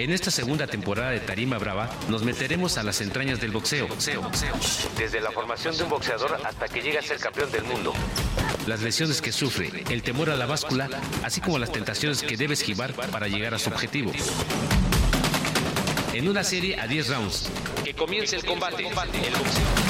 En esta segunda temporada de Tarima Brava nos meteremos a las entrañas del boxeo. boxeo, boxeo. Desde la formación de un boxeador hasta que llega a ser campeón del mundo. Las lesiones que sufre, el temor a la báscula, así como las tentaciones que debe esquivar para llegar a su objetivo. En una serie a 10 rounds. Que comience el combate. El boxeo.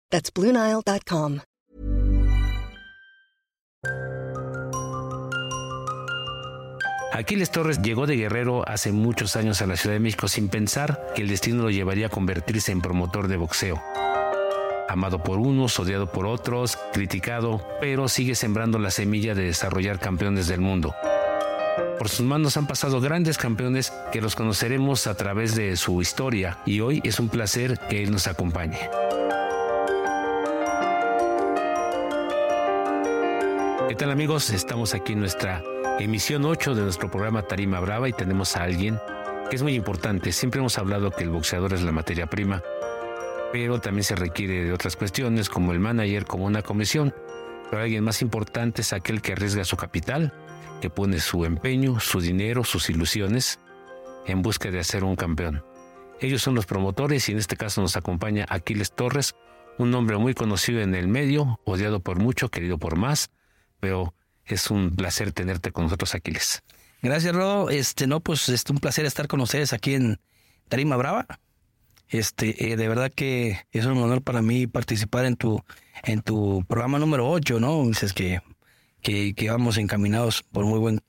That's BlueNile.com. Aquiles Torres llegó de Guerrero hace muchos años a la Ciudad de México sin pensar que el destino lo llevaría a convertirse en promotor de boxeo. Amado por unos, odiado por otros, criticado, pero sigue sembrando la semilla de desarrollar campeones del mundo. Por sus manos han pasado grandes campeones que los conoceremos a través de su historia y hoy es un placer que él nos acompañe. ¿Qué tal amigos? Estamos aquí en nuestra emisión 8 de nuestro programa Tarima Brava y tenemos a alguien que es muy importante. Siempre hemos hablado que el boxeador es la materia prima, pero también se requiere de otras cuestiones como el manager, como una comisión. Pero alguien más importante es aquel que arriesga su capital, que pone su empeño, su dinero, sus ilusiones en busca de hacer un campeón. Ellos son los promotores y en este caso nos acompaña Aquiles Torres, un hombre muy conocido en el medio, odiado por mucho, querido por más, pero es un placer tenerte con nosotros, Aquiles. Gracias, Rodo. Este, no, pues es un placer estar con ustedes aquí en Tarima Brava. Este, eh, de verdad que es un honor para mí participar en tu, en tu programa número 8, ¿no? Dices que, que, que vamos encaminados por muy buen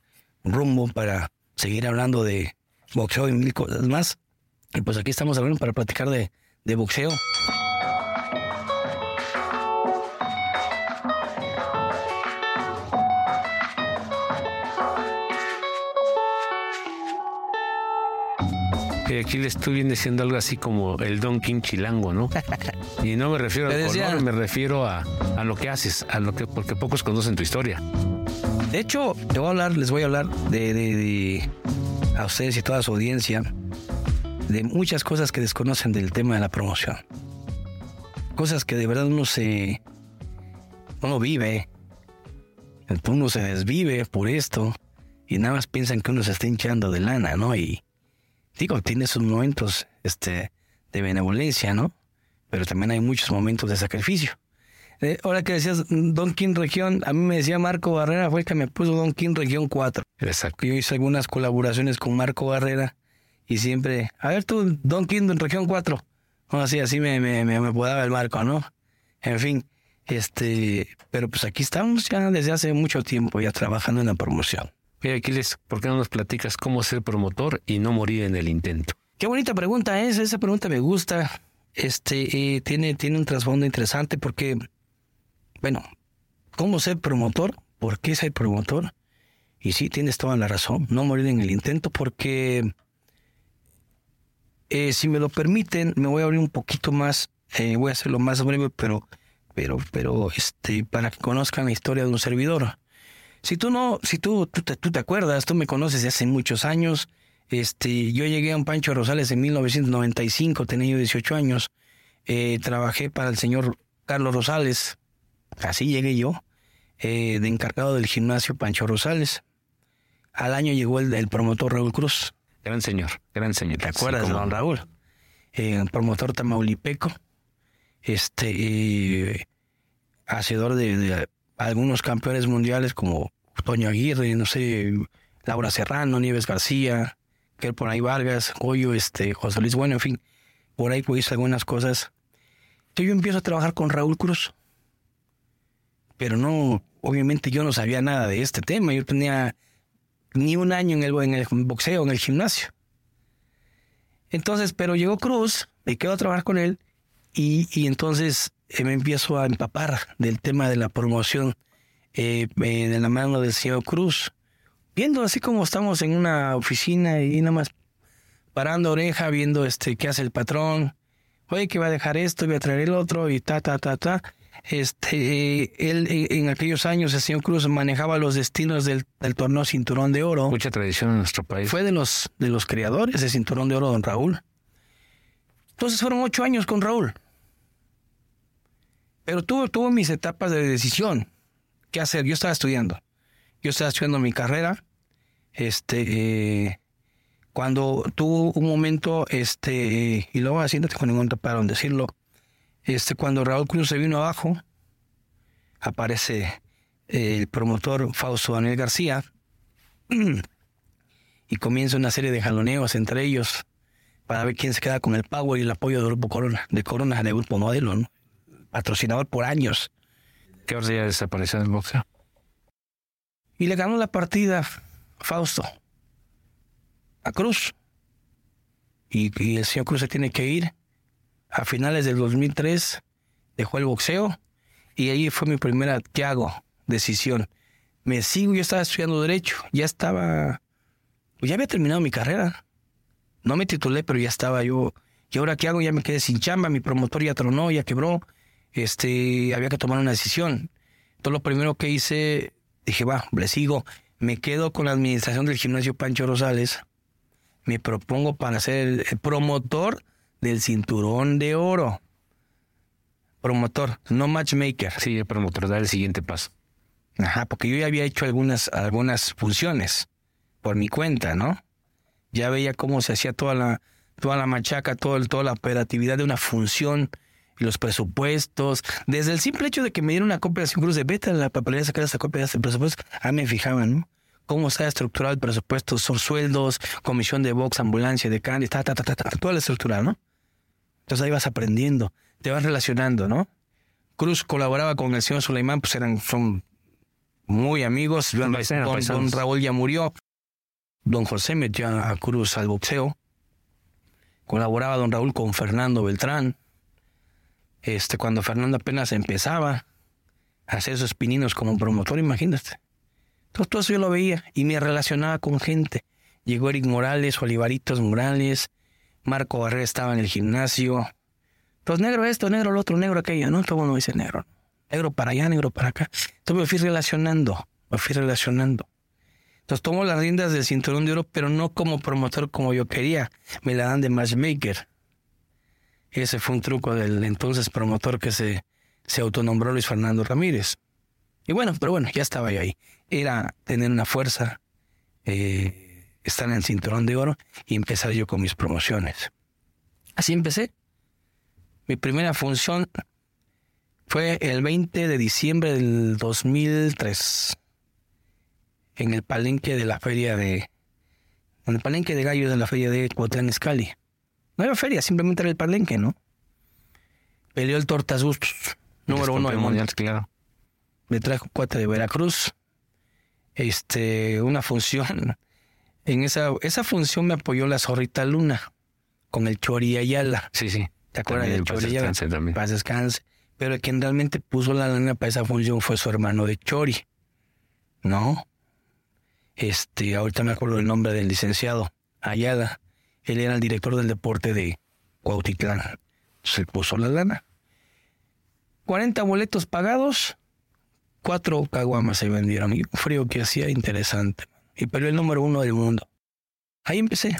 rumbo para seguir hablando de boxeo y mil cosas más. Y pues aquí estamos hablando para platicar de, de boxeo. Le estoy viendo diciendo algo así como el Don King Chilango, ¿no? Y no me refiero al color, me refiero a, a lo que haces, a lo que, porque pocos conocen tu historia. De hecho, te voy a hablar, les voy a hablar de, de- de- a ustedes y toda su audiencia de muchas cosas que desconocen del tema de la promoción. Cosas que de verdad uno se uno vive, uno se desvive por esto y nada más piensan que uno se está hinchando de lana, ¿no? Y digo, tiene sus momentos este, de benevolencia, ¿no? Pero también hay muchos momentos de sacrificio. Eh, ahora que decías Don King Región, a mí me decía Marco Barrera, fue el que me puso Don King Región 4. Exacto. Yo hice algunas colaboraciones con Marco Barrera y siempre, a ver tú, Don King en Región 4. No, así, así me, me, me, me apodaba el Marco, ¿no? En fin, este, pero pues aquí estamos ya desde hace mucho tiempo ya trabajando en la promoción. Mira, Aquiles, ¿por qué no nos platicas cómo ser promotor y no morir en el intento? Qué bonita pregunta es, esa pregunta me gusta. Este, eh, tiene, tiene un trasfondo interesante porque, bueno, ¿cómo ser promotor? ¿Por qué ser promotor? Y sí, tienes toda la razón, no morir en el intento porque, eh, si me lo permiten, me voy a abrir un poquito más, eh, voy a hacerlo más breve, pero, pero, pero, este, para que conozcan la historia de un servidor. Si tú no, si tú, tú, te, tú te acuerdas, tú me conoces de hace muchos años, este, yo llegué a un Pancho Rosales en 1995, tenía yo 18 años. Eh, trabajé para el señor Carlos Rosales, así llegué yo, eh, de encargado del gimnasio Pancho Rosales. Al año llegó el, el promotor Raúl Cruz, Gran señor, gran señor. ¿te acuerdas Sí, don. Raúl? Eh, el promotor tamaulipeco, este, eh, hacedor de, de algunos campeones mundiales como Toño Aguirre, no sé, Laura Serrano, Nieves García, que por ahí Vargas, Goyo, este, José Luis Bueno, en fin, por ahí hice algunas cosas. Entonces yo empiezo a trabajar con Raúl Cruz, pero no, obviamente yo no sabía nada de este tema, yo tenía ni un año en el, en el boxeo, en el gimnasio. Entonces, pero llegó Cruz, me quedo a trabajar con él y, y entonces eh, me empiezo a empapar del tema de la promoción eh, eh, de la mano del señor Cruz. viendo así como estamos en una oficina y nada más parando oreja, viendo este qué hace el patrón. Oye, que va a dejar esto, voy a traer el otro y ta, ta, ta, ta. Este, él en aquellos años, el señor Cruz manejaba los destinos del, del torneo Cinturón de Oro. Mucha tradición en nuestro país. Fue de los, de los creadores del Cinturón de Oro, don Raúl. Entonces fueron ocho años con Raúl. Pero tuvo, tuvo mis etapas de decisión. ¿Qué hacer? Yo estaba estudiando. Yo estaba estudiando mi carrera. Este, eh, cuando tuvo un momento, este, eh, y luego haciéndote con ningún para decirlo, este, cuando Raúl Cruz se vino abajo, aparece eh, el promotor Fausto Daniel García y comienza una serie de jaloneos entre ellos para ver quién se queda con el power y el apoyo del Grupo Corona, de Corona, del Grupo Modelo, ¿no? Patrocinador por años. ¿Qué hora ya desapareció en el boxeo? Y le ganó la partida Fausto a Cruz. Y, y el señor Cruz se tiene que ir a finales del 2003 dejó el boxeo y ahí fue mi primera, ¿qué hago? Decisión. Me sigo, yo estaba estudiando derecho, ya estaba, pues ya había terminado mi carrera. No me titulé, pero ya estaba yo. ¿Y ahora qué hago? Ya me quedé sin chamba, mi promotor ya tronó, ya quebró. Este, había que tomar una decisión. Entonces lo primero que hice, dije, va, le sigo. Me quedo con la administración del gimnasio Pancho Rosales. Me propongo para ser el promotor del cinturón de oro. Promotor, no matchmaker. Sí, el promotor, da el siguiente paso. Ajá, porque yo ya había hecho algunas, algunas funciones por mi cuenta, ¿no? Ya veía cómo se hacía toda la, toda la machaca, todo toda la operatividad de una función y los presupuestos. Desde el simple hecho de que me dieron una copia de Cruz de beta, la papelería sacar esa copia de ese presupuesto, a mí me fijaban, ¿no? Cómo está estructurado el presupuesto, son sueldos, comisión de box, ambulancia, de candy, ta, ta, ta, ta, ta, toda la estructura, ¿no? Entonces ahí vas aprendiendo, te vas relacionando, ¿no? Cruz colaboraba con el señor Suleimán, pues eran, son muy amigos. Don, don, Raúl ya murió. Don José metió a Cruz al boxeo. Colaboraba don Raúl con Fernando Beltrán. Este, cuando Fernando apenas empezaba a hacer esos pininos como promotor, imagínate. Entonces todo eso yo lo veía y me relacionaba con gente. Llegó Eric Morales, Olivaritos Morales, Marco Barrera estaba en el gimnasio. Pues negro esto, negro lo otro, negro aquello, ¿no? Todo uno dice negro. Negro para allá, negro para acá. Entonces me fui relacionando, me fui relacionando. Entonces tomo las riendas del cinturón de oro, pero no como promotor como yo quería. Me la dan de matchmaker. Ese fue un truco del entonces promotor que se, se autonombró Luis Fernando Ramírez. Y bueno, pero bueno, ya estaba yo ahí. Era tener una fuerza, eh, estar en el cinturón de oro y empezar yo con mis promociones. Así empecé. Mi primera función fue el 20 de diciembre del 2003 en el palenque de la feria de en el palenque de gallos de la feria de Cuauhtémoc Escali. No era feria, simplemente era el palenque, ¿no? Peleó el Tortas número uno del mundial, claro. Me trajo cuatro de Veracruz. Este, una función en esa, esa función me apoyó la zorrita Luna con el Chori Ayala. Sí, sí. ¿Te acuerdas del Chori Ayala? También. Paz descanse. Pero quien realmente puso la lana para esa función fue su hermano de Chori. ¿No? Este, ahorita me acuerdo el nombre del licenciado Ayala. Él era el director del deporte de Cuautitlán. Se puso la lana. 40 boletos pagados, cuatro caguamas se vendieron. Y un frío que hacía interesante y perdió el número uno del mundo. Ahí empecé.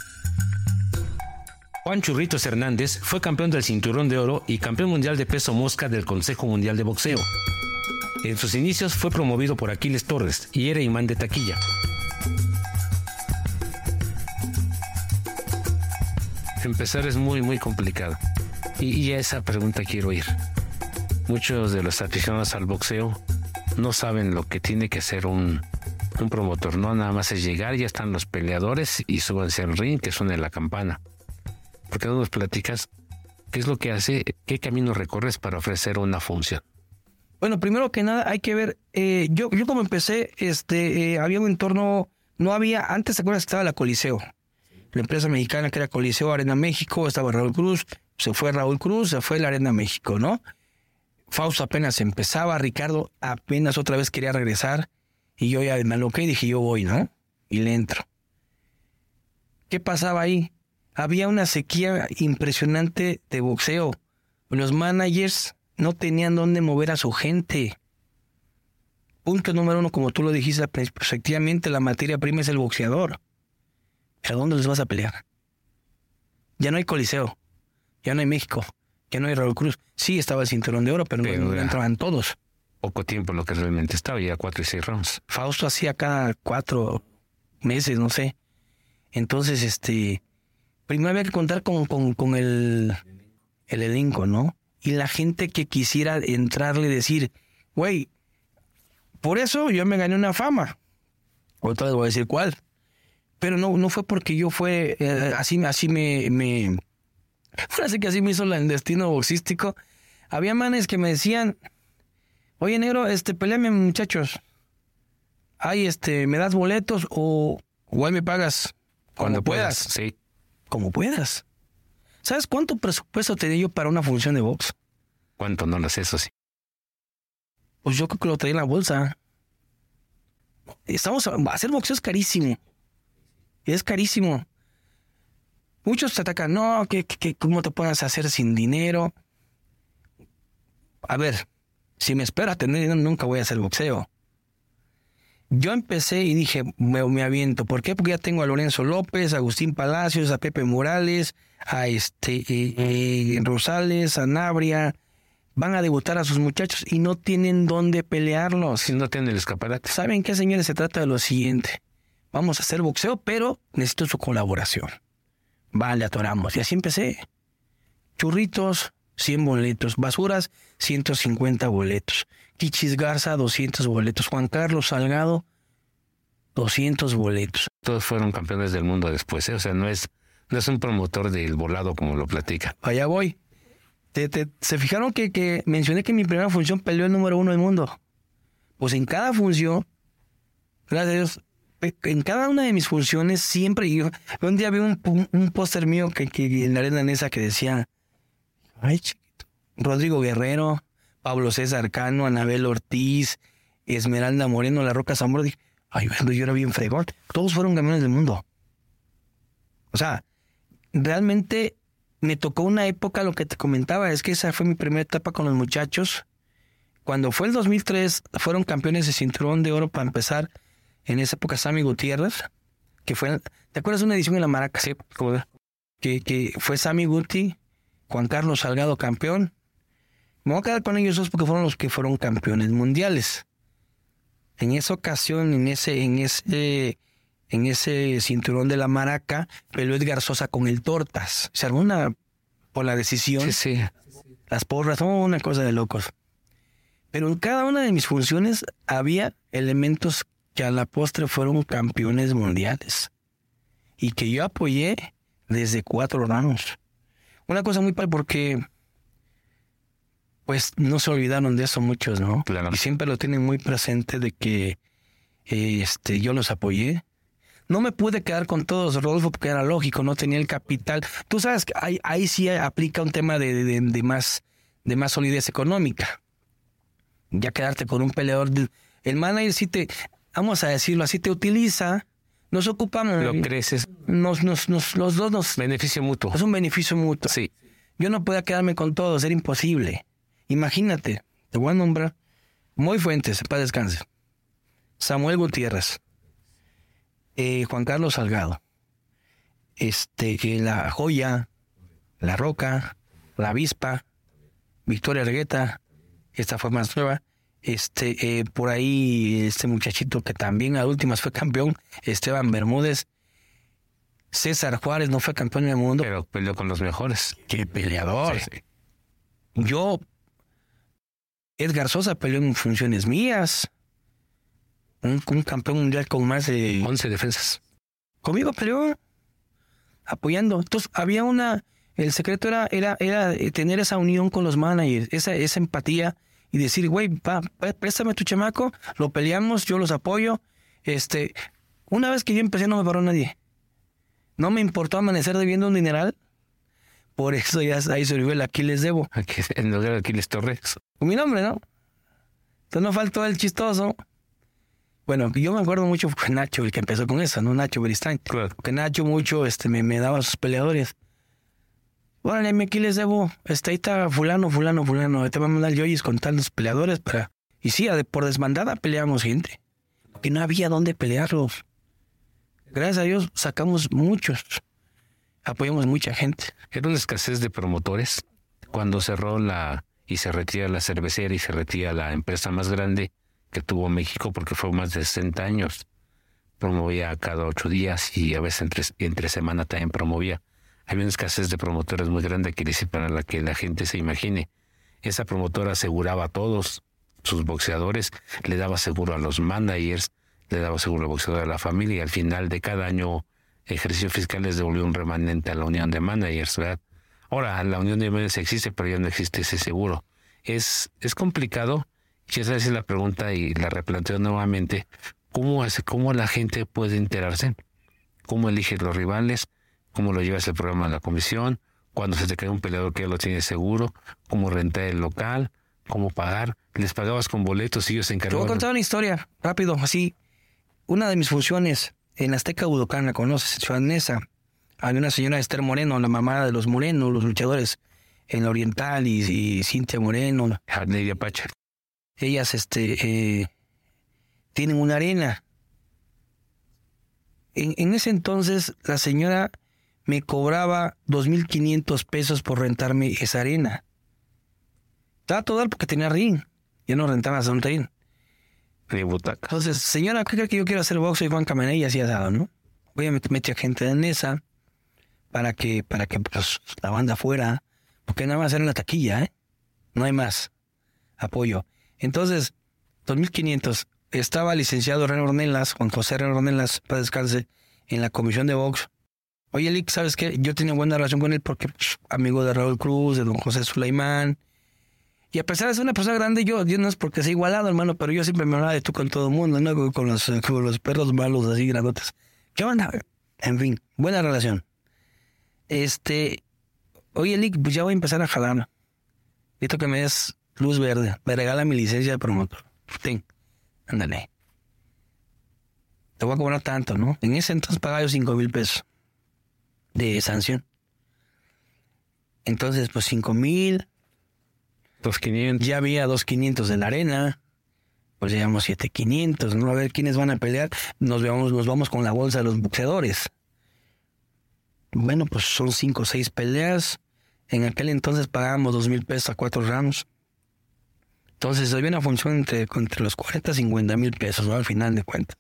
Juan Churritos Hernández fue campeón del cinturón de oro y campeón mundial de peso mosca del Consejo Mundial de Boxeo. En sus inicios fue promovido por Aquiles Torres y era imán de taquilla. Empezar es muy, muy complicado. Y, y a esa pregunta quiero ir. Muchos de los aficionados al boxeo no saben lo que tiene que ser un, un promotor, no nada más es llegar, ya están los peleadores y súbanse al ring, que suene la campana. Porque no nos platicas qué es lo que hace, qué camino recorres para ofrecer una función. Bueno, primero que nada hay que ver, eh, yo, yo como empecé, este, eh, había un entorno, no había, antes te acuerdas que estaba la Coliseo, la empresa mexicana que era Coliseo Arena México, estaba Raúl Cruz, se fue Raúl Cruz, se fue la Arena México, ¿no? Fausto apenas empezaba, Ricardo apenas otra vez quería regresar, y yo ya me aloqué y dije, yo voy, ¿no? y le entro. ¿Qué pasaba ahí? Había una sequía impresionante de boxeo. Los managers no tenían dónde mover a su gente. Punto número uno, como tú lo dijiste, efectivamente la materia prima es el boxeador. ¿Pero dónde les vas a pelear? Ya no hay Coliseo, ya no hay México, ya no hay Raúl Cruz. Sí estaba el cinturón de oro, pero, no entraban todos. Poco tiempo lo que realmente estaba, ya cuatro y seis rounds. Fausto hacía cada cuatro meses, no sé. Entonces, este, primero había que contar con, con, el, el elenco, ¿no? Y la gente que quisiera entrarle y decir, güey, por eso yo me gané una fama. Otra vez voy a decir cuál. Pero no, no fue porque yo fue, eh, así, así me, me, así que así me hizo el destino boxístico. Había manes que me decían, oye negro, este, peleame muchachos. Ay, este, ¿me das boletos o, o me pagas? Cuando puedas. Sí. Como puedas. ¿Sabes cuánto presupuesto tenía yo para una función de box? ¿Cuánto? No lo sé, eso sí. Pues yo creo que lo traía en la bolsa. Estamos a hacer boxeo es carísimo. Es carísimo. Muchos te atacan, no, que, que, ¿cómo te puedes hacer sin dinero? A ver, si me espera tener dinero, nunca voy a hacer boxeo. Yo empecé y dije, me, aviento. ¿Por qué? Porque ya tengo a Lorenzo López, a Agustín Palacios, a Pepe Morales, a este eh, eh, Rosales, a Nabria. Van a debutar a sus muchachos y no tienen dónde pelearlos. Si no tienen el escaparate. ¿Saben qué, señores? Se trata de lo siguiente. Vamos a hacer boxeo, pero necesito su colaboración. Vale, atoramos. Y así empecé. Churritos, 100 boletos. Basuras, 150 boletos. Kichis Garza, 200 boletos. Juan Carlos Salgado, 200 boletos. Todos fueron campeones del mundo después, ¿eh? o sea, no es, no es un promotor del volado como lo platica. Allá voy. ¿Se fijaron que, que mencioné que mi primera función peleó el número uno del mundo? Pues en cada función, gracias a Dios, en cada una de mis funciones siempre yo, un día vi un, un póster mío que, que, en la arena esa que decía, ay chiquito, Rodrigo Guerrero, Pablo César Cano, Anabel Ortiz, Esmeralda Moreno, La Roca Zamora. Dije, ay, yo era bien fregón. Todos fueron campeones del mundo. O sea, realmente me tocó una época, lo que te comentaba, es que esa fue mi primera etapa con los muchachos. Cuando fue el 2003, fueron campeones de cinturón de oro para empezar. En esa época, Sammy Gutiérrez, que fue. ¿Te acuerdas de una edición en la Maraca? Sí, que, que fue Sammy Guti, Juan Carlos Salgado campeón, me voy a quedar con ellos dos porque fueron los que fueron campeones mundiales. En esa ocasión, en ese, en ese, en ese cinturón de la maraca, peleó Edgar Sosa con el Tortas. Se armó una por la decisión. Sí, sí. Las porras, son una cosa de locos. Pero en cada una de mis funciones había elementos que a la postre fueron campeones mundiales. Y que yo apoyé desde cuatro años. Una cosa muy padre porque pues no se olvidaron de eso muchos, ¿no? Claro. Y siempre lo tienen muy presente de que este, yo los apoyé. No me pude quedar con todos, Rodolfo, porque era lógico, no tenía el capital. Tú sabes que ahí, ahí sí aplica un tema de, de, más, de más solidez económica. Ya quedarte con un peleador. el manager sí te, vamos a decirlo así, te utiliza, nos ocupamos. Lo creces. Nos, nos, nos, los dos nos. Beneficio mutuo. Es un beneficio mutuo. Sí. Yo no podía quedarme con todos, era imposible. Imagínate, te voy a nombrar Moy Fuentes, para descanse. Samuel Gutiérrez. Eh, Juan Carlos Salgado. Este, La Joya, La Roca, La Avispa, Victoria Argueta, esta fue más nueva. Este, eh, por ahí, este muchachito que también a últimas fue campeón, Esteban Bermúdez. César Juárez no fue campeón del mundo. Pero peleó con los mejores. Qué peleador. Yo Edgar Sosa peleó en funciones mías. Un, campeón mundial con más de 11 defensas. Conmigo peleó apoyando. Entonces había una, el secreto era, era, era tener esa unión con los managers, esa, esa empatía y decir, güey, préstame tu chamaco, lo peleamos, yo los apoyo. Este, una vez que yo empecé no me paró nadie. No me importó amanecer debiendo un dineral. Por eso ya ahí se olvidó el Aquiles Debo. En lugar de Aquiles Torres. Con mi nombre, ¿no? Entonces no faltó el chistoso Bueno, yo me acuerdo mucho fue Nacho el que empezó con eso, ¿no? Nacho Beristain. Claro. Que Nacho mucho este, me, me daba sus peleadores. Órale, aquí les debo. Este, ahí está fulano, fulano, fulano. Te va a mandar yoyis con tantos peleadores para... Y sí, por desbandada peleamos gente. Que no había dónde pelearlos. Gracias a Dios sacamos muchos. Apoyamos mucha gente. Era una escasez de promotores. Cuando cerró la y se retira la cervecera y se retira la empresa más grande que tuvo México porque fue más de 60 años. Promovía cada ocho días y a veces entre semana también promovía. Había una escasez de promotores muy grande, decir, para la que la gente se imagine. Esa promotora aseguraba a todos sus boxeadores, le daba seguro a los managers, le daba seguro al boxeador de la familia y al final de cada año ejercicio fiscal les devolvió un remanente a la unión de managers, ¿verdad? Ahora, la unión de managers existe, pero ya no existe ese seguro. Es, es complicado y esa es la pregunta y la replanteo nuevamente. ¿Cómo, hace, ¿Cómo la gente puede enterarse? ¿Cómo eliges los rivales? ¿Cómo lo llevas el programa a la comisión? Cuando se te cae un peleador que ya lo tiene seguro, cómo rentar el local, cómo pagar. Les pagabas con boletos y ellos se Te voy a encargaban. contar una historia, rápido, así. Una de mis funciones en Azteca Budocán, la conoces, Ciudad Neza. Había una señora Esther Moreno, la mamá de los Moreno, los luchadores en la Oriental y, y Cintia Moreno. Harney Apache. Ellas este, eh, tienen una arena. En, en ese entonces la señora me cobraba 2.500 pesos por rentarme esa arena. Estaba todo porque tenía ring. Yo no rentaba ese ring. Ni butaca. Entonces, señora, ¿qué cree que yo quiero hacer box? Soy Juan Camané y así asado, ¿no? Voy a met- meter gente en esa para que, para que pues, la banda fuera, porque nada más era la taquilla, ¿eh? No hay más apoyo. Entonces, 2500. Estaba licenciado René Ornelas, Juan José René Ornelas, para descanse, en la comisión de box. Oye, Lick, ¿sabes qué? Yo tenía buena relación con él porque pues, amigo de Raúl Cruz, de don José Sulaimán. Y a pesar de ser una persona grande, yo, yo no es porque sea igualado, hermano, pero yo siempre me hablaba de tú con todo el mundo, ¿no? Con- los, perros malos así grandotes. ¿Qué onda? En fin, buena relación. Este, oye, Lick, pues ya voy a empezar a jalar. Necesito que me des luz verde. Me regala mi licencia de promotor. Ten, ándale. Te voy a cobrar tanto, ¿no? En ese entonces pagaba yo cinco mil pesos de sanción. Entonces, pues cinco mil, Los 500. ya había 2.500 de la arena. Pues llevamos 7.500, ¿no? A ver quiénes van a pelear. Nos, vamos, nos vamos con la bolsa de los boxeadores. Bueno, pues son 5 o 6 peleas. En aquel entonces pagábamos 2.000 pesos a 4 rounds. Entonces había una función entre, entre los 40 y 50 mil pesos, ¿no? Al final de cuentas.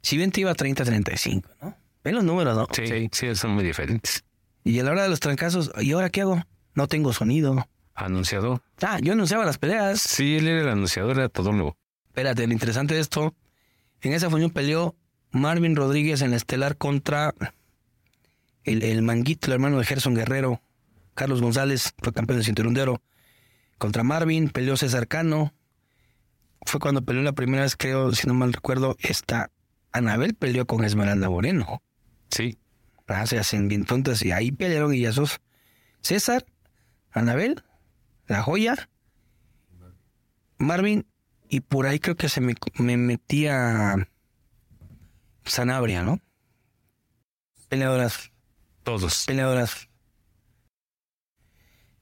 Si bien te iba a 30, 35, ¿no? Ven los números, ¿no? Sí, sí, son muy diferentes. Y a la hora de los trancazos, ¿y ahora qué hago? No tengo sonido. Anunciador. Ah, yo anunciaba las peleas. Sí, él era el anunciador, era todo nuevo. Espérate, lo interesante de esto, en esa función peleó Marvin Rodríguez en la estelar contra el, el Manguito, el hermano de Gerson Guerrero. Carlos González fue campeón de cinturón de oro. Contra Marvin peleó César Cano. Fue cuando peleó la primera vez, creo, si no mal recuerdo, esta Anabel peleó con Esmeralda Moreno. Sí. Ah, se hacen bien tontas y ahí pelearon guillazos. César, Anabel, La Joya, Marvin y por ahí creo que se me, me metía Sanabria, ¿no? Peleadoras, Todos. peleadoras.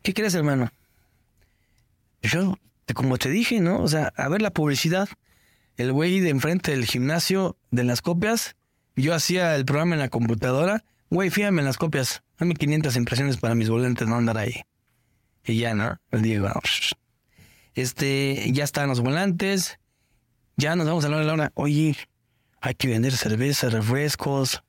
¿Qué quieres, hermano? Yo, como te dije, ¿no? O sea, a ver la publicidad. El güey de enfrente del gimnasio de las copias. Yo hacía el programa en la computadora. Güey, fíjame en las copias. Dame 500 impresiones para mis volantes, no andar ahí. Y ya, ¿no? El Diego. Este, ya están los volantes. Ya nos vamos a la hora. Oye, hay que vender cerveza, refrescos.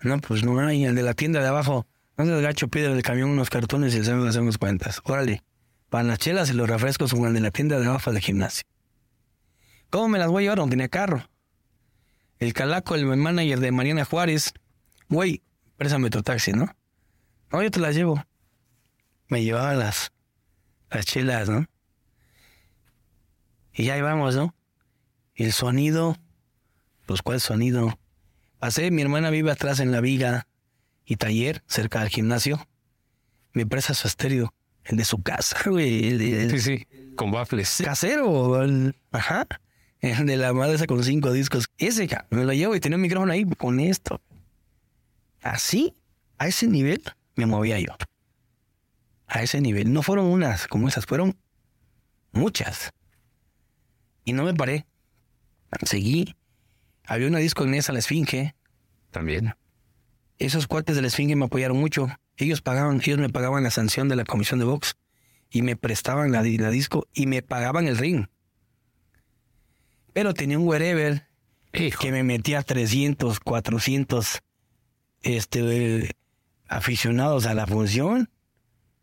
No, pues no hay. El de la tienda de abajo. No seas gacho, pide del camión unos cartones y hacemos, hacemos cuentas. Órale. Para las chelas y los refrescos con el de la tienda de abajo del gimnasio. ¿Cómo me las voy a llevar? No tenía carro. El calaco, el manager de Mariana Juárez. Güey, préstame tu taxi, ¿no? No, yo te las llevo. Me llevaba las, las chelas, ¿no? Y ahí vamos, ¿no? Y el sonido, pues ¿cuál sonido? Pasé, mi hermana vive atrás en la viga y taller, cerca del gimnasio. Me presta su estéreo, el de su casa, güey. El, de- el Sí, sí. Con waffles. casero. el- ajá. de la madre esa con cinco discos. Ese ya, me lo llevo y tenía un micrófono ahí con esto. Así, a ese nivel, me movía yo. A ese nivel. No fueron unas como esas, fueron muchas. Y no me paré. Seguí. Había una disco en esa, la Esfinge. También. Esos cuates de la Esfinge me apoyaron mucho. Ellos pagaban, ellos me pagaban la sanción de la comisión de box y me prestaban la, la disco y me pagaban el ring. Pero tenía un wherever que me metía 300, 400 este, aficionados a la función.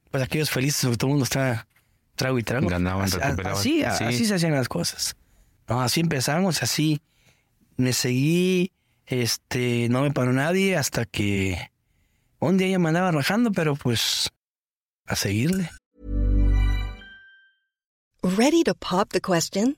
Pues aquellos felices, todo el mundo está trago y trago. Ganaban, así, así, así se hacían las cosas. No, así empezamos, así me seguí, este, no me paró nadie hasta que un día ya me andaba rajando, pero pues a seguirle. Ready to pop the question?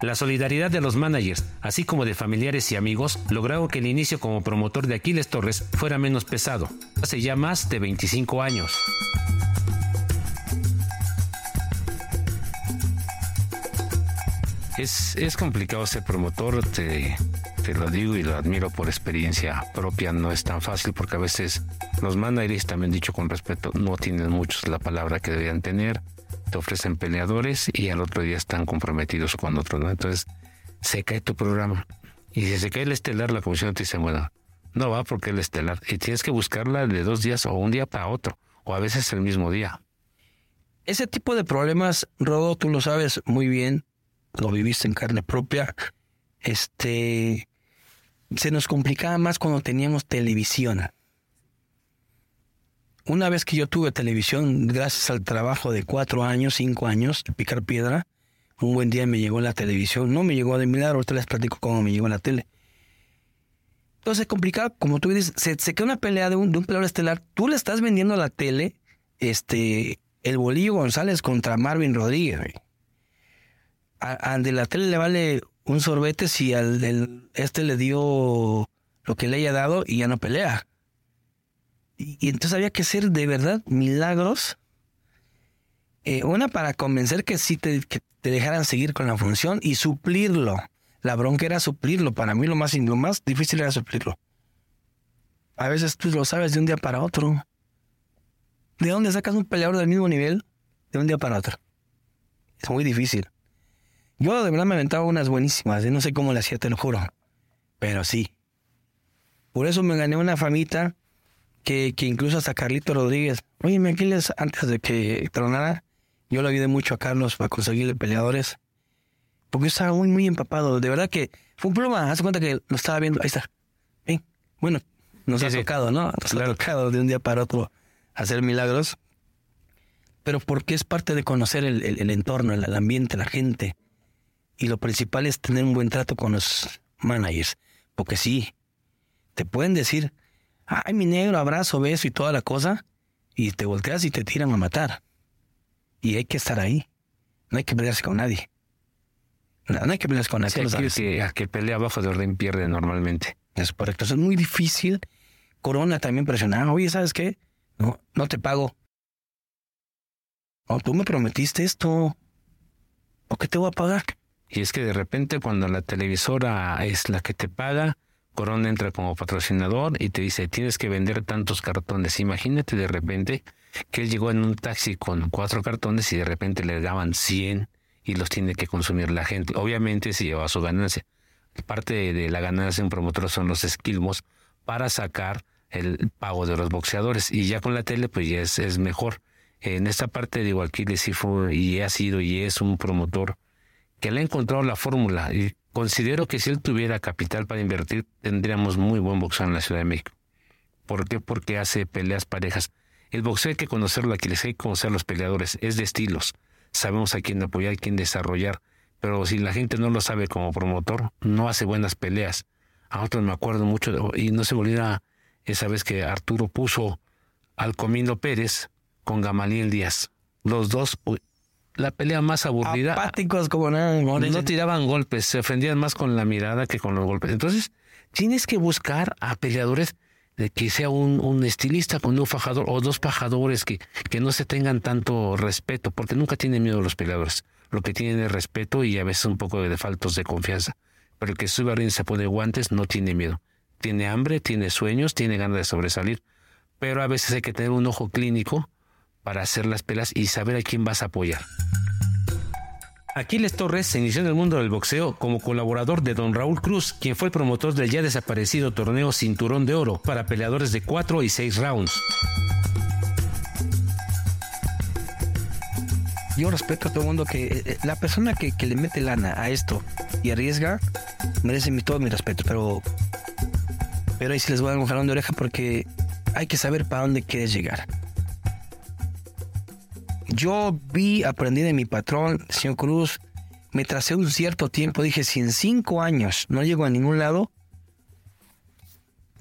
La solidaridad de los managers, así como de familiares y amigos, lograron que el inicio como promotor de Aquiles Torres fuera menos pesado, hace ya más de 25 años. Es, es complicado ser promotor, te, te lo digo y lo admiro por experiencia propia, no es tan fácil porque a veces los managers, también dicho con respeto, no tienen muchos la palabra que deberían tener, te ofrecen peleadores y al otro día están comprometidos con otros, ¿no? Entonces se cae tu programa y si se cae el estelar, la comisión te dice, bueno, no va porque el estelar y tienes que buscarla de dos días o un día para otro o a veces el mismo día. Ese tipo de problemas, Rodo, tú lo sabes muy bien, lo viviste en carne propia, este, se nos complicaba más cuando teníamos televisión. Una vez que yo tuve televisión, gracias al trabajo de cuatro años, cinco años, de picar piedra, un buen día me llegó la televisión. No me llegó de milagro, ahorita les platico cómo me llegó la tele. Entonces, complicado, como tú dices, se, se queda una pelea de un, de un peleador estelar. Tú le estás vendiendo a la tele, este, el Bolillo González contra Marvin Rodríguez. güey. A- de la tele le vale un sorbete si al del este le dio lo que le haya dado y ya no pelea. Y, entonces había que hacer de verdad milagros. Eh, una para convencer que sí te, dejaran seguir con la función y suplirlo. La bronca era suplirlo. Para mí lo más, lo más difícil era suplirlo. A veces tú lo sabes de un día para otro. ¿De dónde sacas un peleador del mismo nivel de un día para otro? Es muy difícil. Yo de verdad me aventaba unas buenísimas, ¿eh? no sé cómo le hacía, te lo juro. Pero sí. Por eso me gané una famita que, que incluso hasta Carlito Rodríguez. Oye, Aquiles, antes de que tronara, yo le ayudé mucho a Carlos para conseguirle peleadores. Porque yo estaba muy, muy empapado. De verdad que fue un problema. Haz cuenta que lo estaba viendo. Ahí está. Ven. Bueno, nos Sí, ha sí. tocado, ¿no? Nos ha tocado de un día para otro hacer milagros. Pero porque es parte de conocer el, el- el entorno, el, el ambiente, la gente. Y lo principal es tener un buen trato con los managers. Porque sí, te pueden decir, ay, mi negro, abrazo, beso y toda la cosa. Y te volteas y te tiran a matar. Y hay que estar ahí. No hay que pelearse con nadie. No, no hay que pelearse con nadie. Que, a que pelea abajo de orden pierde normalmente. Es correcto. Eso es muy difícil. Corona también presionaba. Oye, ¿sabes qué? No, no te pago. No, tú me prometiste esto. ¿Por qué te voy a pagar? Y es que de repente cuando la televisora es la que te paga, Corona entra como patrocinador y te dice, tienes que vender tantos cartones. Imagínate de repente que él llegó en un taxi con cuatro cartones y de repente le daban 100 y los tiene que consumir la gente. Obviamente se lleva su ganancia. Parte de, la ganancia un promotor son los esquilmos para sacar el pago de los boxeadores. Y ya con la tele pues ya es, es mejor. En esta parte digo, Aquiles sí fue y ha sido y es un promotor que le ha encontrado la fórmula y considero que si él tuviera capital para invertir tendríamos muy buen boxeo en la Ciudad de México. ¿Por qué? Porque hace peleas parejas. El boxeo hay que conocerlo, aquí les hay que conocer los peleadores, es de estilos. Sabemos a quién apoyar, a quién desarrollar, pero si la gente no lo sabe como promotor, no hace buenas peleas. A otros me acuerdo mucho, y no se me olvida esa vez que Arturo puso al Comino Pérez con Gamaliel Díaz. Los dos, la pelea más aburrida. Apáticos como nada. No tiraban golpes, se ofendían más con la mirada que con los golpes. Entonces, tienes que buscar a peleadores de que sea un, un, estilista con un fajador o dos fajadores que, que no se tengan tanto respeto, porque nunca tienen miedo los peleadores. Lo que tienen es respeto y a veces un poco de faltos de confianza. Pero el que sube a se pone guantes no tiene miedo. Tiene hambre, tiene sueños, tiene ganas de sobresalir. Pero a veces hay que tener un ojo clínico para hacer las pelas y saber a quién vas a apoyar. Aquiles Torres se inició en el mundo del boxeo como colaborador de don Raúl Cruz, quien fue el promotor del ya desaparecido torneo Cinturón de Oro para peleadores de 4 y 6 rounds. Yo respeto a todo el mundo que eh, eh, la persona que, le mete lana a esto y arriesga merece mi, todo mi respeto, pero pero ahí sí les voy a dar un jalón de oreja porque hay que saber para dónde quieres llegar. Yo vi, aprendí de mi patrón, señor Cruz, me tracé un cierto tiempo, dije, si en cinco años no llego a ningún lado,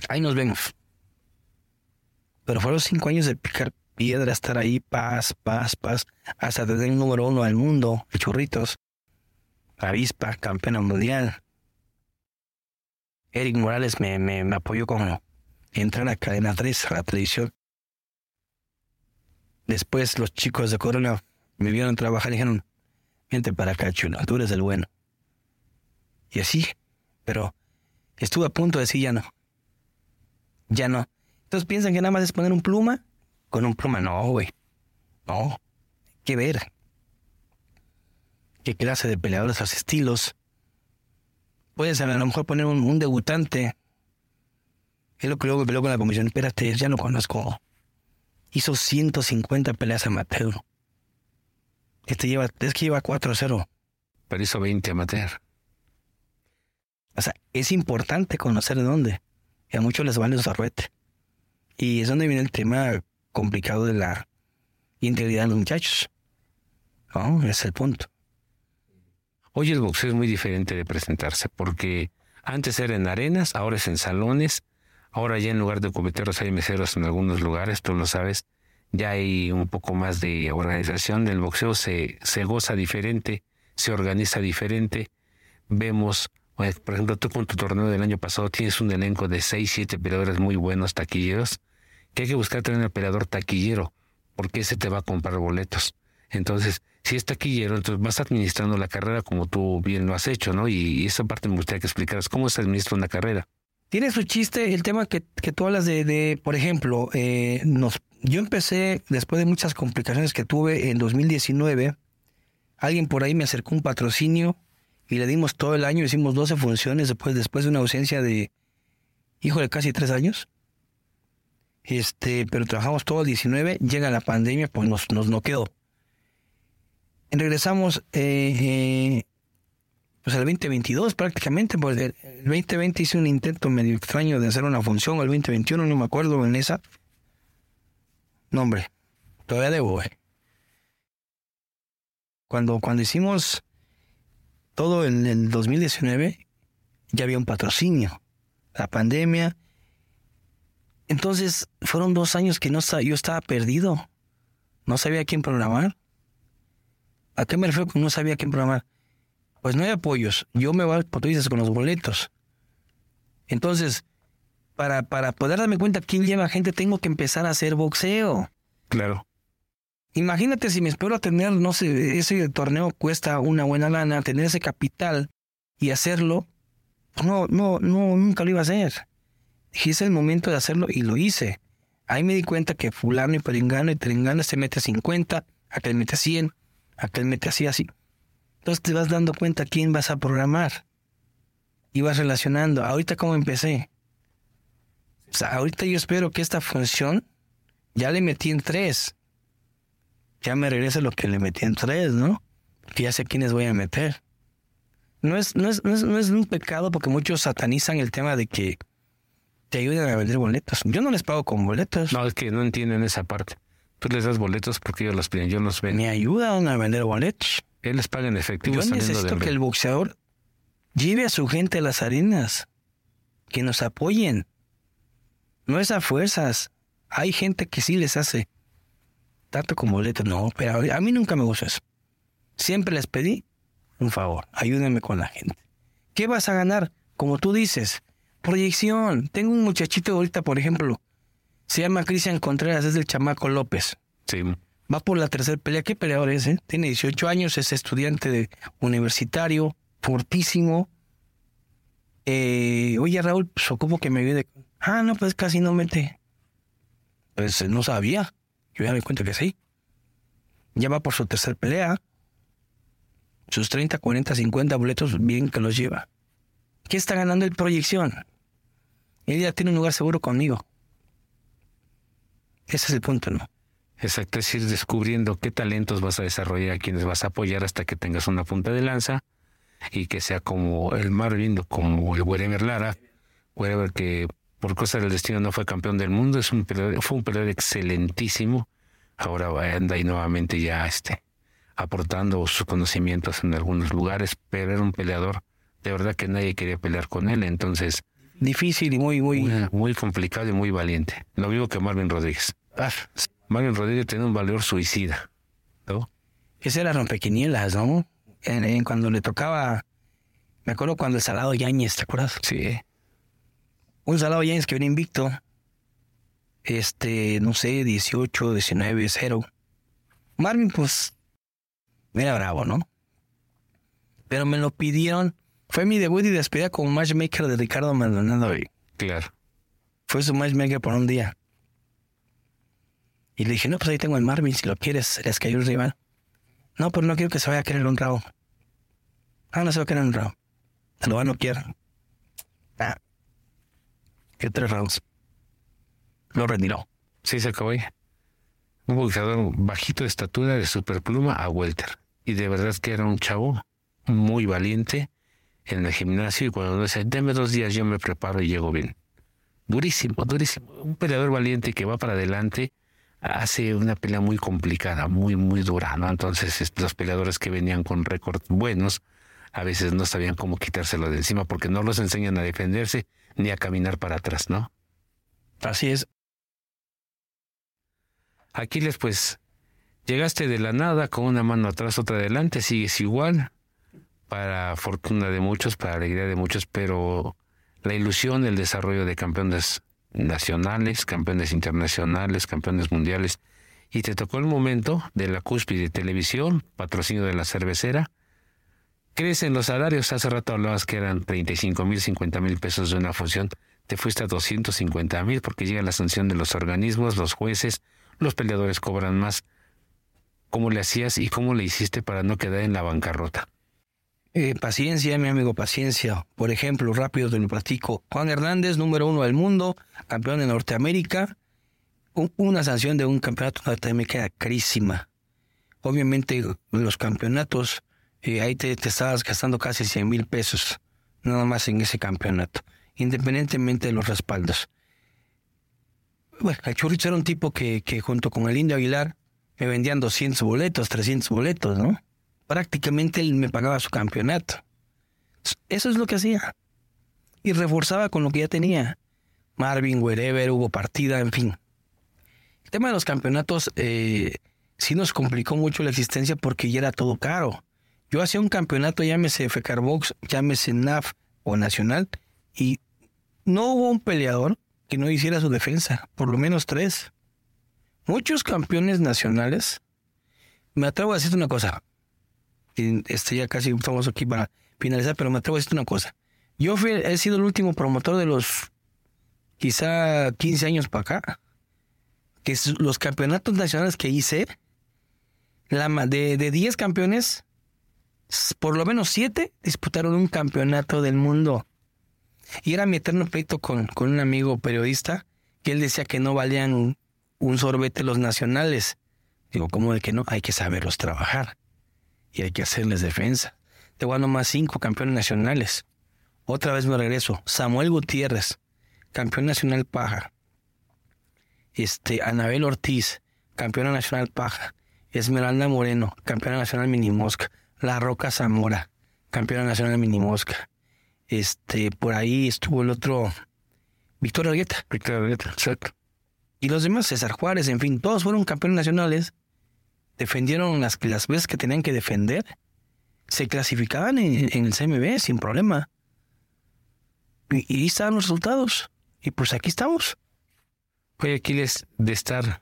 ahí nos vemos. Pero fueron cinco años de picar piedra, estar ahí, paz, paz, paz, hasta tener el número uno del mundo, churritos, avispa, campeona mundial. Eric Morales me, me, me apoyó con entrar a Cadena 3, a la televisión. Después los chicos de Corona me vieron trabajar y dijeron, vente para acá, chulo, tú eres el bueno. Y así, pero estuve a punto de decir ya no. Ya no. Entonces piensan que nada más es poner un pluma. Con un pluma, no, güey. No. que ver. ¿Qué clase de peleadores, los estilos? Puedes a lo mejor poner un, debutante. Es lo que luego peleó con la comisión. Espérate, ya lo conozco hizo 150 peleas amateur. Este lleva, es que lleva 4-0. Pero hizo 20 amateur. O sea, es importante conocer de dónde. Y a muchos les vale zarruete. Y es donde viene el tema complicado de la integridad de los muchachos. No, ese es el punto. Hoy el boxeo es muy diferente de presentarse porque antes era en arenas, ahora es en salones, Ahora ya en lugar de cubeteros hay meseros en algunos lugares, tú lo sabes. Ya hay un poco más de organización del boxeo, se, se goza diferente, se organiza diferente. Vemos, pues, por ejemplo, tú con tu torneo del año pasado tienes un elenco de 6, 7 peleadores muy buenos, taquilleros, que hay que buscar tener un peleador taquillero, porque ese te va a comprar boletos. Entonces, si es taquillero, entonces vas administrando la carrera como tú bien lo has hecho, ¿no? Y esa parte me gustaría que explicaras cómo se administra una carrera. Tiene su chiste el tema que, tú hablas de, de por ejemplo, eh, nos, yo empecé, después de muchas complicaciones que tuve en 2019, alguien por ahí me acercó un patrocinio y le dimos todo el año, hicimos 12 funciones después, después de una ausencia de, hijo de casi tres años. Este, pero trabajamos todo el 19, llega la pandemia, pues nos, nos noqueó. Regresamos eh, eh pues el 2022 prácticamente, pues el 2020 hice un intento medio extraño de hacer una función, el 2021 no me acuerdo en esa. No, hombre, todavía debo, eh. Cuando, cuando hicimos todo en el 2019, ya había un patrocinio, la pandemia. Entonces, fueron dos años que no yo estaba perdido. No sabía quién programar. ¿A qué me refiero con no sabía quién programar? Pues no hay apoyos. Yo me voy, como tú dices, con los boletos. Entonces, para, para poder darme cuenta quién lleva gente, tengo que empezar a hacer boxeo. Claro. Imagínate si me espero a tener, no sé, ese torneo cuesta una buena lana, tener ese capital y hacerlo, no, no, no, nunca lo iba a hacer. Dije, es el momento de hacerlo y lo hice. Ahí me di cuenta que fulano y peringano y teringano se mete a 50, aquel mete a 100, aquel mete así, así. Entonces te vas dando cuenta quién vas a programar. Y vas relacionando. Ahorita cómo empecé. O sea, ahorita yo espero que esta función ya le metí en tres. Ya me regrese lo que le metí en tres, ¿no? Que ya sé quiénes voy a meter. No es, no es, no es, no es un pecado porque muchos satanizan el tema de que te ayuden a vender boletos. Yo no les pago con boletos. No, es que no entienden esa parte. Tú les das boletos porque ellos los piden, yo los vendo. Me ayudan a vender boletos. Él les paga en efectivo. Yo necesito que el boxeador lleve a su gente a las arenas, que nos apoyen. No es a fuerzas. Hay gente que sí les hace tanto como boleto. No, pero a mí nunca me gustó eso. Siempre les pedí un favor, ayúdenme con la gente. ¿Qué vas a ganar? Como tú dices, proyección. Tengo un muchachito ahorita, por ejemplo, se llama Cristian Contreras, es del chamaco López. Sí. Va por la tercera pelea. ¿Qué peleador es? eh? Tiene 18 años, es estudiante universitario, fortísimo. Eh, oye, Raúl, pues ocupo que me ayude. Ah, no, pues casi no mete. Pues eh, no sabía. Yo ya me cuento que sí. Ya va por su tercera pelea. Sus 30, 40, 50 boletos, bien que los lleva. ¿Qué está ganando el proyección? Él ya tiene un lugar seguro conmigo. Ese es el punto, ¿no? Exacto, es ir descubriendo qué talentos vas a desarrollar, a quienes vas a apoyar hasta que tengas una punta de lanza y que sea como el Marvin, como el Wherever Lara, Wherever que por cosas del destino no fue campeón del mundo, es un peleador- fue un peleador excelentísimo. Ahora anda ahí nuevamente ya este, aportando sus conocimientos en algunos lugares, pero era un peleador de verdad que nadie quería pelear con él, entonces Difícil y muy, muy... muy, muy complicado y muy valiente. Lo mismo que Marvin Rodríguez. Ah, Marvin Rodríguez tiene un valor suicida, ¿no? Ese era rompequinielas, ¿no? En, en cuando le tocaba. Me acuerdo cuando el Salado Yáñez, ¿te acuerdas? Sí. Un Salado Yáñez que viene invicto. Este, no sé, 18, 19, 0. Marvin, pues. Era bravo, ¿no? Pero me lo pidieron. Fue mi debut y despedida como matchmaker de Ricardo Maldonado. Claro. Fue su matchmaker por un día. Y le dije, no, pues ahí tengo el Marvin, si lo quieres, les cayó el rival. No, pero no quiero que se vaya a querer un rabo. Ah, no se va a querer un rabo. Se lo va a noquear. Ah. ¿Qué tres rounds? Lo retiró. Sí, se acabó. Un boxeador bajito de estatura, de superpluma a welter. Y de verdad que era un chavo muy valiente en el gimnasio y cuando dice, deme dos días, yo me preparo y llego bien. Durísimo, durísimo. Un peleador valiente que va para adelante hace una pelea muy complicada, muy, muy dura, ¿no? Entonces, este, los peleadores que venían con récords buenos, a veces no sabían cómo quitárselo de encima porque no los enseñan a defenderse ni a caminar para atrás, ¿no? Así es. Aquiles, pues, llegaste de la nada con una mano atrás, otra adelante, sigues igual, para fortuna de muchos, para alegría de muchos, pero la ilusión, el desarrollo de campeones nacionales, campeones internacionales, campeones mundiales, y te tocó el momento de la cúspide de televisión, patrocinio de la cervecera, crecen los salarios, hace rato hablabas que eran 35 mil, 50 mil pesos de una función, te fuiste a 250 mil porque llega la sanción de los organismos, los jueces, los peleadores cobran más. ¿Cómo le hacías y cómo le hiciste para no quedar en la bancarrota? Eh, paciencia, mi amigo, paciencia. Por ejemplo, rápido te lo platico. Juan Hernández, número uno del mundo, campeón de Norteamérica. Un- una sanción de un campeonato de Norteamérica carísima. Obviamente, los campeonatos, eh, ahí te, estabas gastando casi 100 mil pesos, nada más en ese campeonato, independientemente de los respaldos. Bueno, el Churricho era un tipo que, que junto con el Indio Aguilar me vendían 200 boletos, 300 boletos, ¿no? Prácticamente él me pagaba su campeonato. Eso es lo que hacía. Y reforzaba con lo que ya tenía. Marvin, wherever, hubo partida, en fin. El tema de los campeonatos eh, sí nos complicó mucho la existencia porque ya era todo caro. Yo hacía un campeonato, llámese Fecarbox, llámese NAF o Nacional, y no hubo un peleador que no hiciera su defensa, por lo menos tres. Muchos campeones nacionales, me atrevo a decirte una cosa, y este ya casi estamos aquí para finalizar, pero me atrevo a decirte una cosa. Yo he sido el último promotor de los quizá 15 años para acá. Que los campeonatos nacionales que hice, la, de, de 10 campeones, por lo menos 7 disputaron un campeonato del mundo. Y era mi eterno pleito con, con un amigo periodista que él decía que no valían un, un sorbete los nacionales. Digo, ¿cómo de que no? Hay que saberlos trabajar y hay que hacerles defensa. Tengo a nomás cinco campeones nacionales. Otra vez me regreso. Samuel Gutiérrez, campeón nacional paja. Este, Anabel Ortiz, campeona nacional paja. Esmeralda Moreno, campeona nacional mini mosca. La Roca Zamora, campeona nacional de mini mosca. Este, por ahí estuvo el otro, Víctor Argueta. Víctor Argueta, exacto. Y los demás, César Juárez, en fin, todos fueron campeones nacionales, defendieron las, las veces que tenían que defender, se clasificaban en, el CMB sin problema. Y, y ahí estaban los resultados. Y pues aquí estamos. Oye, Aquiles, de estar,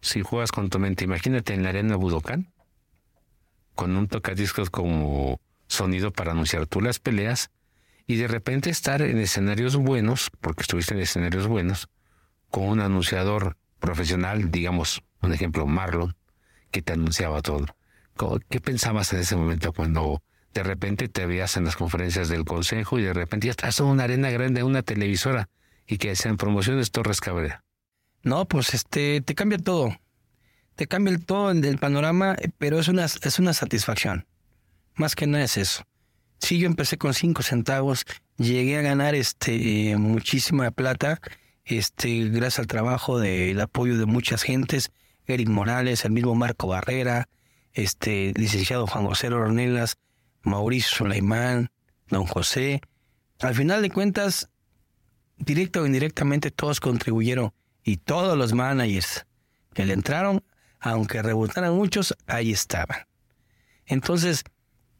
si juegas con tu mente, imagínate en la arena Budokan, con un tocadiscos como sonido para anunciar tú las peleas, y de repente estar en escenarios buenos, porque estuviste en escenarios buenos, con un anunciador profesional, digamos, un ejemplo, Marlon, que te anunciaba todo. ¿Qué pensabas en ese momento cuando de repente te veías en las conferencias del consejo y de repente ya estás en una arena grande, una televisora y que sean promociones Torres Cabrera? No, pues este, te cambia todo. Te cambia el todo el panorama, pero es una, es una satisfacción. Más que nada es eso. Sí, yo empecé con cinco centavos, llegué a ganar este muchísima plata, este, gracias al trabajo del apoyo de muchas gentes, Eric Morales, el mismo Marco Barrera, este, licenciado Juan José Ornelas, Mauricio Sulaimán, don José. Al final de cuentas, directa o indirectamente todos contribuyeron y todos los managers que le entraron, aunque rebotaran muchos, ahí estaban. Entonces,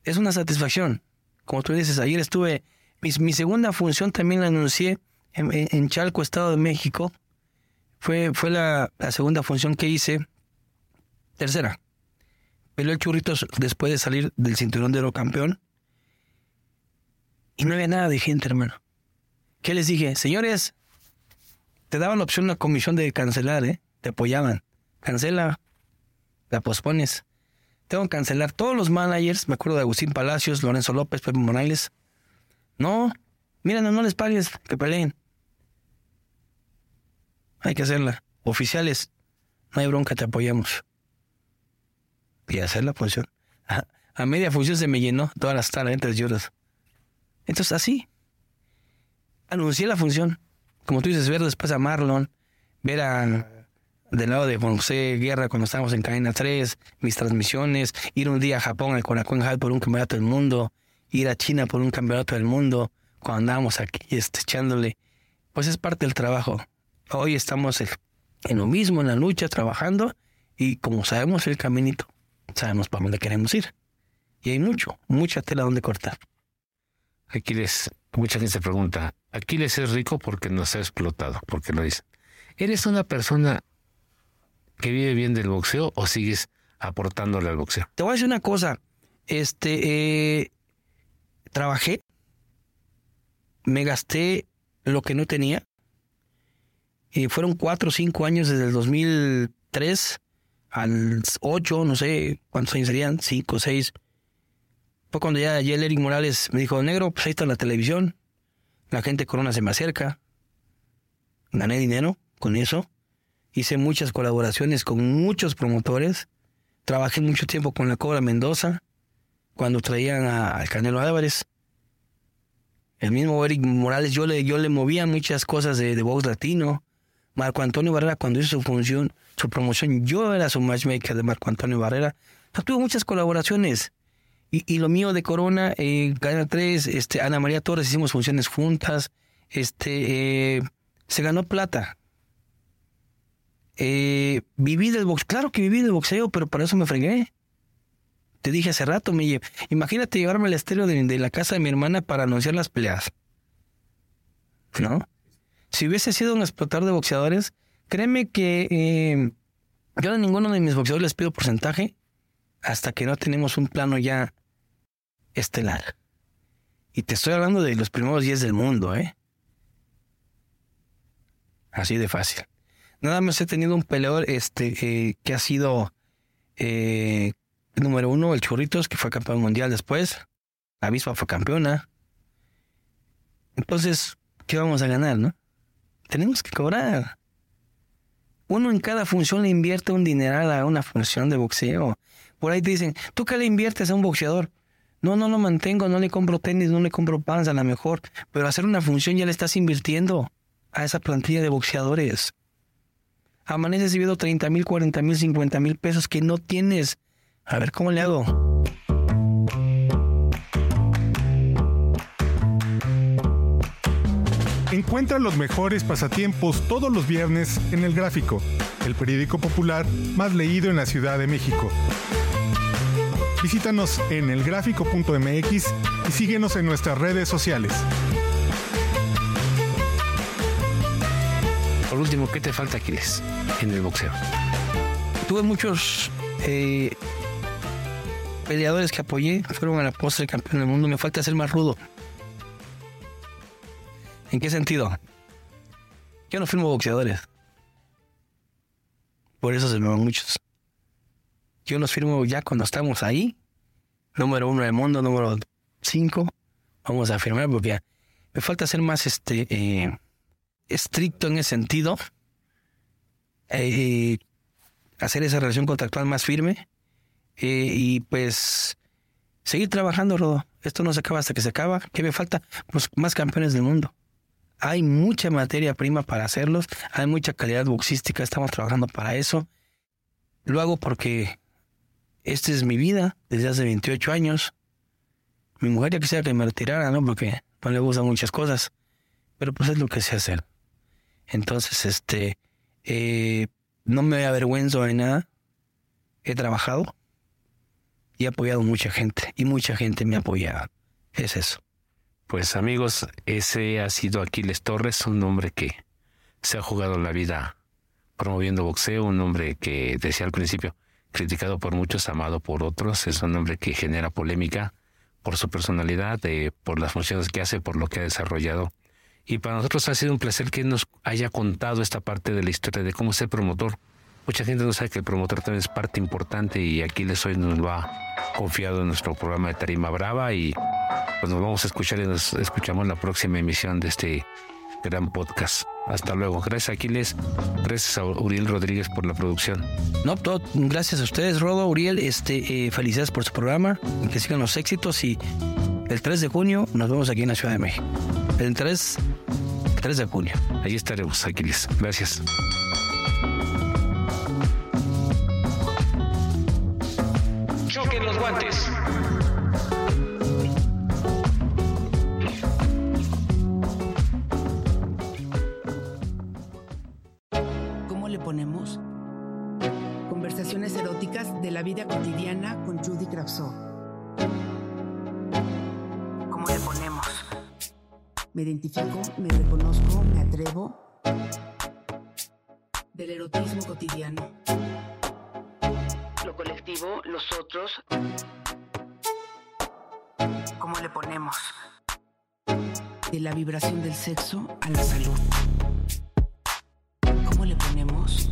es una satisfacción. Como tú dices, ayer estuve, mi, segunda función también la anuncié en, Chalco, Estado de México. Fue, fue la, segunda función que hice. Tercera. Peleó el Churritos después de salir del cinturón de oro campeón. Y no había nada de gente, hermano. ¿Qué les dije? Señores, te daban la opción la comisión de cancelar, ¿eh? Te apoyaban. Cancela, la pospones. Tengo que cancelar todos los managers. Me acuerdo de Agustín Palacios, Lorenzo López, Pepe Morales. No, mira, no, les pagues, que peleen. Hay que hacerla. Oficiales, no hay bronca, te apoyamos. Y hacer la función. A, media función se me llenó todas las entre lloras. Entonces, así. Anuncié la función como tú dices, ver después a Marlon, ver a del lado de José Guerra cuando estábamos en Cadena 3, mis transmisiones, ir un día a Japón al Korakuen Hall por un campeonato del mundo, ir a China por un campeonato del mundo, cuando andábamos aquí este, echándole, pues es parte del trabajo. Hoy estamos en lo mismo, en la lucha, trabajando, y como sabemos el caminito, sabemos para dónde queremos ir. Y hay mucho, mucha tela donde cortar. Aquiles, mucha gente se pregunta, Aquiles es rico porque nos ha explotado, porque lo dice. ¿Eres una persona que vive bien del boxeo o sigues aportándole al boxeo? Te voy a decir una cosa, este, eh, trabajé, me gasté lo que no tenía, y fueron cuatro o cinco años desde el 2003 al 8, no sé cuántos años serían, cinco, seis, fue cuando ya, el Eric Morales me dijo, negro, pues ahí está la televisión, la gente corona se me acerca. Gané dinero con eso. Hice muchas colaboraciones con muchos promotores. Trabajé mucho tiempo con la Cobra Mendoza, cuando traían al Canelo Álvarez. El mismo Eric Morales, yo le, yo le movía muchas cosas de, de box latino. Marco Antonio Barrera, cuando hizo su función, su promoción, yo era su matchmaker de Marco Antonio Barrera. tuve muchas colaboraciones. Y, lo mío de Corona, eh, Cadena 3, este, Ana María Torres, hicimos funciones juntas, este, eh, se ganó plata. Eh, viví del boxeo, claro que viví del boxeo, pero para eso me fregué. Te dije hace rato, me imagínate llevarme el estéreo de, la casa de mi hermana para anunciar las peleas. ¿No? Si hubiese sido un explotador de boxeadores, créeme que eh, yo a ninguno de mis boxeadores les pido porcentaje hasta que no tenemos un plano ya estelar. Y te estoy hablando de los primeros 10 del mundo, ¿eh? Así de fácil. Nada más he tenido un peleador este, eh, que ha sido eh, número uno, el Churritos, que fue campeón mundial después. La avispa fue campeona. Entonces, ¿qué vamos a ganar, no? Tenemos que cobrar. Uno en cada función le invierte un dineral a una función de boxeo. Por ahí te dicen, ¿tú qué le inviertes a un boxeador? No, no lo mantengo, no le compro tenis, no le compro pants a lo mejor, pero hacer una función ya le estás invirtiendo a esa plantilla de boxeadores. Amaneces viendo 30 mil, 40 mil, 50 mil pesos que no tienes. A ver cómo le hago. Encuentra los mejores pasatiempos todos los viernes en El Gráfico, el periódico popular más leído en la Ciudad de México. Visítanos en elgráfico.mx y síguenos en nuestras redes sociales. Por último, ¿qué te falta, Aquiles, en el boxeo? Tuve muchos eh, peleadores que apoyé, fueron a la postre campeón del mundo. Me falta ser más rudo. ¿En qué sentido? Yo no firmo boxeadores. Por eso se me van muchos. Yo los firmo ya cuando estamos ahí. Número uno del mundo, número cinco. Vamos a firmar porque me falta ser más este eh, estricto en ese sentido. Eh, hacer esa relación contractual más firme. Eh, y pues seguir trabajando, Rodo. Esto no se acaba hasta que se acaba. ¿Qué me falta? Pues más campeones del mundo. Hay mucha materia prima para hacerlos, hay mucha calidad boxística, estamos trabajando para eso. Lo hago porque esta es mi vida desde hace 28 años. Mi mujer ya quisiera que me retirara, ¿no? Porque no le gustan muchas cosas, pero pues es lo que sé hacer. Entonces, este, eh, no me avergüenzo de nada. He trabajado y he apoyado mucha gente y mucha gente me ha apoyado. Es eso. Pues amigos, ese ha sido Aquiles Torres, un hombre que se ha jugado la vida promoviendo boxeo, un hombre que decía al principio, criticado por muchos, amado por otros, es un hombre que genera polémica por su personalidad, por las funciones que hace, por lo que ha desarrollado. Y para nosotros ha sido un placer que nos haya contado esta parte de la historia de cómo ser promotor. Mucha gente no sabe que el promotor también es parte importante y Aquiles hoy nos lo ha confiado en nuestro programa de Tarima Brava y pues nos vamos a escuchar y nos escuchamos en la próxima emisión de este gran podcast. Hasta luego. Gracias Aquiles, gracias a Uriel Rodríguez por la producción. No, todo, gracias a ustedes, Rodo, Uriel, este, eh, felicidades por su programa, que sigan los éxitos y el 3 de junio nos vemos aquí en la Ciudad de México. El 3, 3 de junio. Ahí estaremos, Aquiles. Gracias. Choquen los guantes. la vida cotidiana con Judy Kravsov. ¿Cómo le ponemos? Me identifico, me reconozco, me atrevo. Del erotismo cotidiano. Colectivo, los otros. ¿Cómo le ponemos? De la vibración del sexo a la salud. ¿Cómo le ponemos?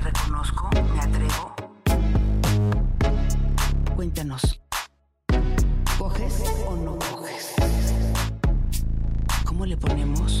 reconozco, me atrevo. Cuéntanos. ¿Coges o no coges? ¿Cómo le ponemos?